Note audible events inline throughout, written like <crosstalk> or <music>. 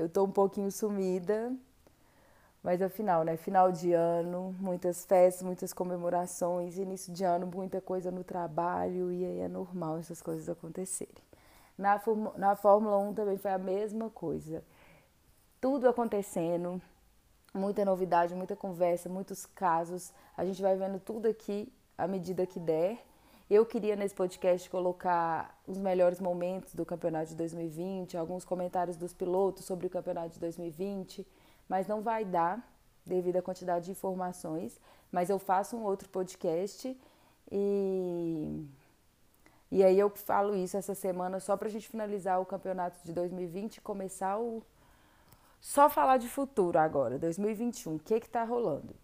Eu tô um pouquinho sumida, mas afinal, né? Final de ano, muitas festas, muitas comemorações, início de ano, muita coisa no trabalho, e aí é normal essas coisas acontecerem. Na, na Fórmula 1 também foi a mesma coisa. Tudo acontecendo, muita novidade, muita conversa, muitos casos. A gente vai vendo tudo aqui à medida que der. Eu queria nesse podcast colocar os melhores momentos do campeonato de 2020, alguns comentários dos pilotos sobre o campeonato de 2020, mas não vai dar devido à quantidade de informações. Mas eu faço um outro podcast e e aí eu falo isso essa semana só para a gente finalizar o campeonato de 2020 e começar o só falar de futuro agora, 2021, o que está rolando?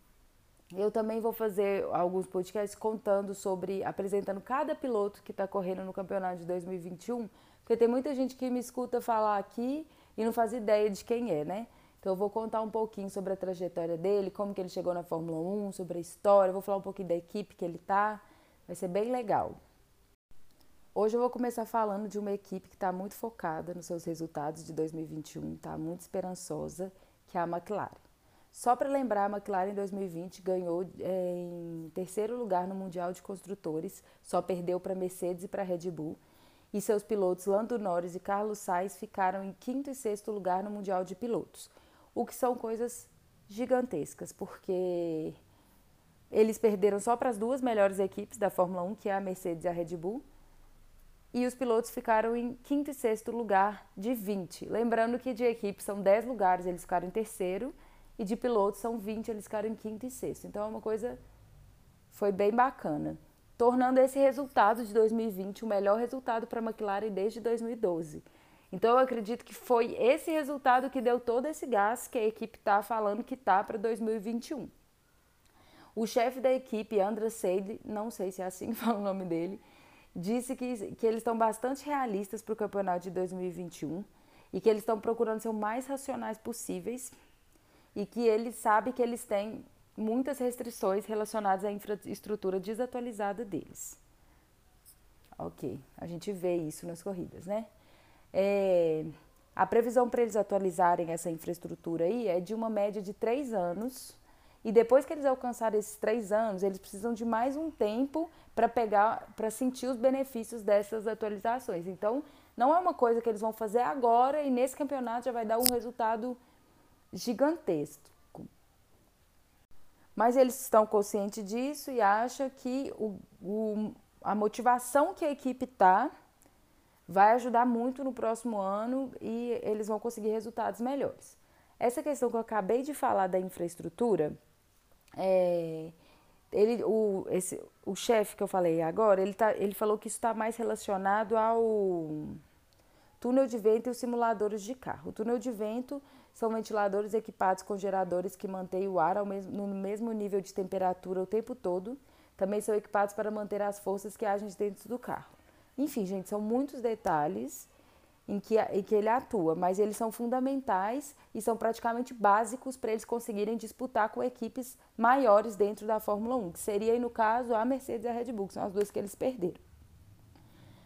Eu também vou fazer alguns podcasts contando sobre, apresentando cada piloto que está correndo no campeonato de 2021, porque tem muita gente que me escuta falar aqui e não faz ideia de quem é, né? Então eu vou contar um pouquinho sobre a trajetória dele, como que ele chegou na Fórmula 1, sobre a história, vou falar um pouquinho da equipe que ele tá, vai ser bem legal. Hoje eu vou começar falando de uma equipe que está muito focada nos seus resultados de 2021, está muito esperançosa, que é a McLaren. Só para lembrar, a McLaren em 2020 ganhou é, em terceiro lugar no Mundial de Construtores, só perdeu para Mercedes e para Red Bull. E seus pilotos Lando Norris e Carlos Sainz ficaram em quinto e sexto lugar no Mundial de Pilotos, o que são coisas gigantescas, porque eles perderam só para as duas melhores equipes da Fórmula 1, que é a Mercedes e a Red Bull, e os pilotos ficaram em quinto e sexto lugar de 20. Lembrando que de equipe são 10 lugares, eles ficaram em terceiro e de pilotos são 20, eles ficaram em quinto e sexto. Então é uma coisa foi bem bacana, tornando esse resultado de 2020 o melhor resultado para a McLaren desde 2012. Então eu acredito que foi esse resultado que deu todo esse gás que a equipe está falando que tá para 2021. O chefe da equipe, Andra Seide, não sei se é assim <laughs> que fala o nome dele, disse que, que eles estão bastante realistas para o campeonato de 2021 e que eles estão procurando ser o mais racionais possíveis e que ele sabe que eles têm muitas restrições relacionadas à infraestrutura desatualizada deles. Ok, a gente vê isso nas corridas, né? É, a previsão para eles atualizarem essa infraestrutura aí é de uma média de três anos. E depois que eles alcançarem esses três anos, eles precisam de mais um tempo para pegar, para sentir os benefícios dessas atualizações. Então, não é uma coisa que eles vão fazer agora e nesse campeonato já vai dar um resultado gigantesco. Mas eles estão conscientes disso e acham que o, o, a motivação que a equipe está vai ajudar muito no próximo ano e eles vão conseguir resultados melhores. Essa questão que eu acabei de falar da infraestrutura, é, ele, o, esse, o chefe que eu falei agora, ele, tá, ele falou que isso está mais relacionado ao túnel de vento e os simuladores de carro. O túnel de vento são ventiladores equipados com geradores que mantêm o ar mesmo, no mesmo nível de temperatura o tempo todo. Também são equipados para manter as forças que agem dentro do carro. Enfim, gente, são muitos detalhes em que, em que ele atua, mas eles são fundamentais e são praticamente básicos para eles conseguirem disputar com equipes maiores dentro da Fórmula 1, que seria, no caso, a Mercedes e a Red Bull, que são as duas que eles perderam.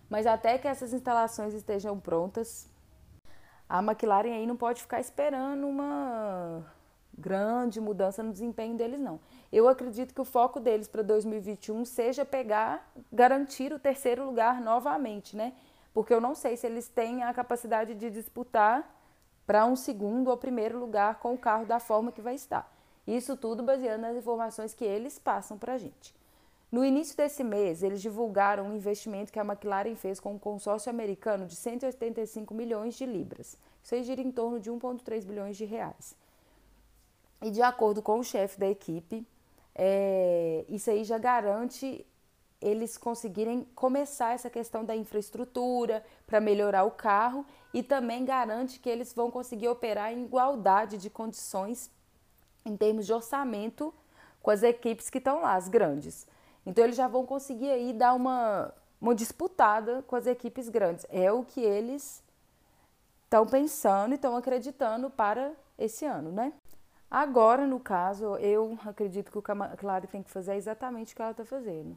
Mas até que essas instalações estejam prontas, a McLaren aí não pode ficar esperando uma grande mudança no desempenho deles, não. Eu acredito que o foco deles para 2021 seja pegar, garantir o terceiro lugar novamente, né? Porque eu não sei se eles têm a capacidade de disputar para um segundo ou primeiro lugar com o carro da forma que vai estar. Isso tudo baseado nas informações que eles passam para a gente. No início desse mês, eles divulgaram um investimento que a McLaren fez com um consórcio americano de 185 milhões de libras. Isso gira em torno de 1,3 bilhões de reais. E de acordo com o chefe da equipe, é, isso aí já garante eles conseguirem começar essa questão da infraestrutura para melhorar o carro e também garante que eles vão conseguir operar em igualdade de condições em termos de orçamento com as equipes que estão lá, as grandes. Então eles já vão conseguir aí dar uma, uma disputada com as equipes grandes. É o que eles estão pensando e estão acreditando para esse ano, né? Agora, no caso, eu acredito que o McLaren tem que fazer exatamente o que ela está fazendo.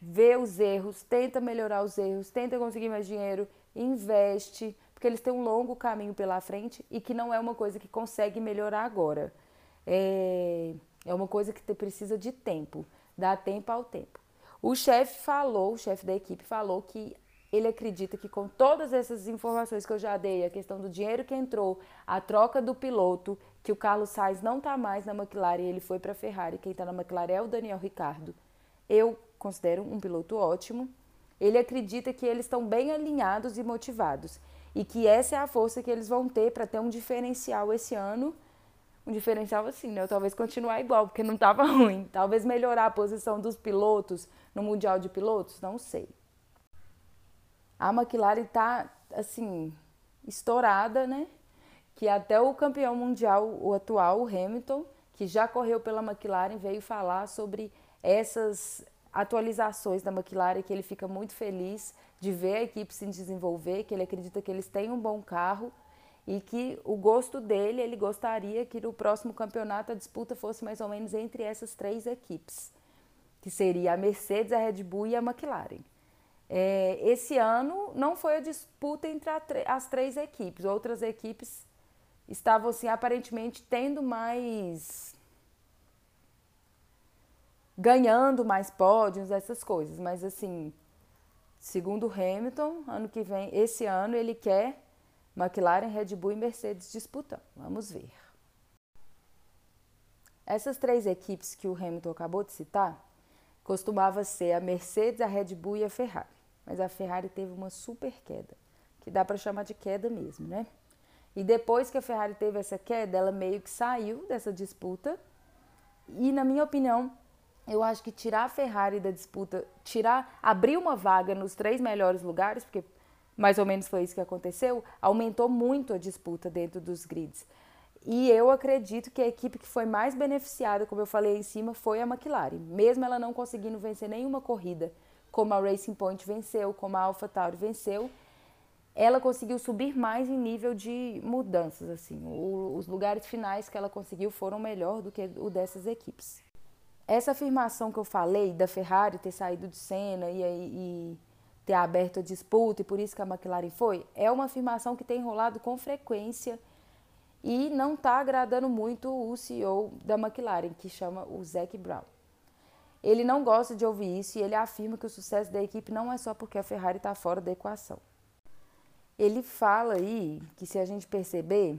Vê os erros, tenta melhorar os erros, tenta conseguir mais dinheiro, investe, porque eles têm um longo caminho pela frente e que não é uma coisa que consegue melhorar agora. É, é uma coisa que precisa de tempo, dá tempo ao tempo. O chefe falou, o chefe da equipe falou que ele acredita que com todas essas informações que eu já dei, a questão do dinheiro que entrou, a troca do piloto, que o Carlos Sainz não está mais na McLaren, ele foi para a Ferrari, quem está na McLaren é o Daniel Ricardo. Eu considero um piloto ótimo. Ele acredita que eles estão bem alinhados e motivados e que essa é a força que eles vão ter para ter um diferencial esse ano. Um diferencial assim, né? Talvez continuar igual, porque não estava <laughs> ruim. Talvez melhorar a posição dos pilotos no Mundial de Pilotos, não sei a McLaren está assim estourada, né? Que até o campeão mundial, o atual, o Hamilton, que já correu pela McLaren, veio falar sobre essas atualizações da McLaren, que ele fica muito feliz de ver a equipe se desenvolver, que ele acredita que eles têm um bom carro e que o gosto dele, ele gostaria que no próximo campeonato a disputa fosse mais ou menos entre essas três equipes, que seria a Mercedes, a Red Bull e a McLaren. É, esse ano não foi a disputa entre a, as três equipes. Outras equipes estavam assim, aparentemente tendo mais. ganhando mais pódios, essas coisas. Mas assim, segundo Hamilton, ano que vem, esse ano ele quer McLaren, Red Bull e Mercedes disputando. Vamos ver. Essas três equipes que o Hamilton acabou de citar costumava ser a Mercedes, a Red Bull e a Ferrari mas a Ferrari teve uma super queda, que dá para chamar de queda mesmo, né? E depois que a Ferrari teve essa queda, ela meio que saiu dessa disputa. E na minha opinião, eu acho que tirar a Ferrari da disputa, tirar, abrir uma vaga nos três melhores lugares, porque mais ou menos foi isso que aconteceu, aumentou muito a disputa dentro dos grids. E eu acredito que a equipe que foi mais beneficiada, como eu falei em cima, foi a McLaren, mesmo ela não conseguindo vencer nenhuma corrida como a Racing Point venceu, como a AlphaTauri venceu, ela conseguiu subir mais em nível de mudanças, assim. O, os lugares finais que ela conseguiu foram melhor do que o dessas equipes. Essa afirmação que eu falei da Ferrari ter saído de cena e, e ter aberto a disputa e por isso que a McLaren foi, é uma afirmação que tem rolado com frequência e não está agradando muito o CEO da McLaren, que chama o Zac Brown. Ele não gosta de ouvir isso e ele afirma que o sucesso da equipe não é só porque a Ferrari está fora da equação. Ele fala aí que se a gente perceber,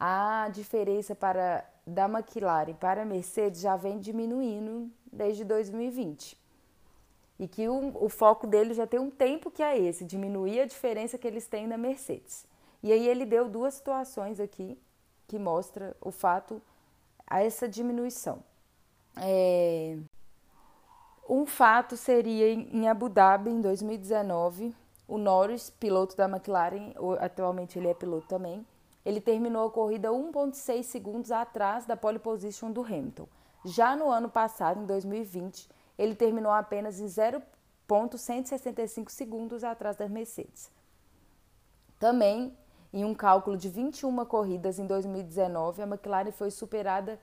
a diferença para da McLaren para a Mercedes já vem diminuindo desde 2020. E que o, o foco dele já tem um tempo que é esse, diminuir a diferença que eles têm na Mercedes. E aí ele deu duas situações aqui que mostra o fato a essa diminuição. É, um fato seria em Abu Dhabi, em 2019, o Norris, piloto da McLaren, atualmente ele é piloto também, ele terminou a corrida 1,6 segundos atrás da pole position do Hamilton. Já no ano passado, em 2020, ele terminou apenas em 0,165 segundos atrás da Mercedes. Também, em um cálculo de 21 corridas em 2019, a McLaren foi superada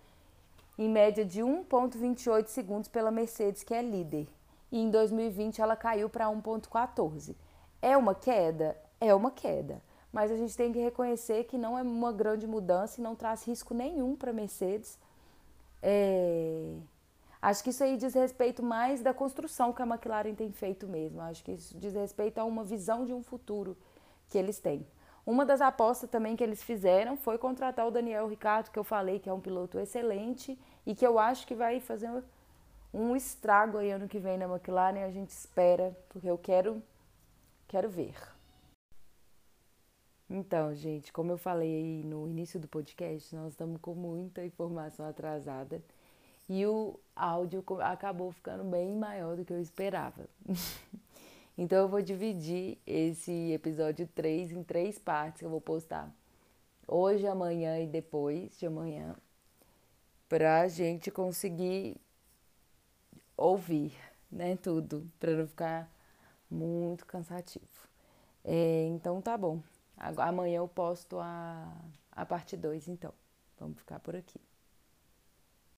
em média de 1,28 segundos pela Mercedes, que é líder. E em 2020 ela caiu para 1,14. É uma queda? É uma queda. Mas a gente tem que reconhecer que não é uma grande mudança e não traz risco nenhum para a Mercedes. É... Acho que isso aí diz respeito mais da construção que a McLaren tem feito mesmo. Acho que isso diz respeito a uma visão de um futuro que eles têm. Uma das apostas também que eles fizeram foi contratar o Daniel Ricardo, que eu falei que é um piloto excelente e que eu acho que vai fazer um estrago aí ano que vem na McLaren. A gente espera, porque eu quero, quero ver. Então, gente, como eu falei aí no início do podcast, nós estamos com muita informação atrasada e o áudio acabou ficando bem maior do que eu esperava. <laughs> Então eu vou dividir esse episódio 3 em três partes que eu vou postar hoje, amanhã e depois de amanhã pra gente conseguir ouvir, né, tudo, para não ficar muito cansativo. É, então tá bom. Amanhã eu posto a, a parte 2, então. Vamos ficar por aqui.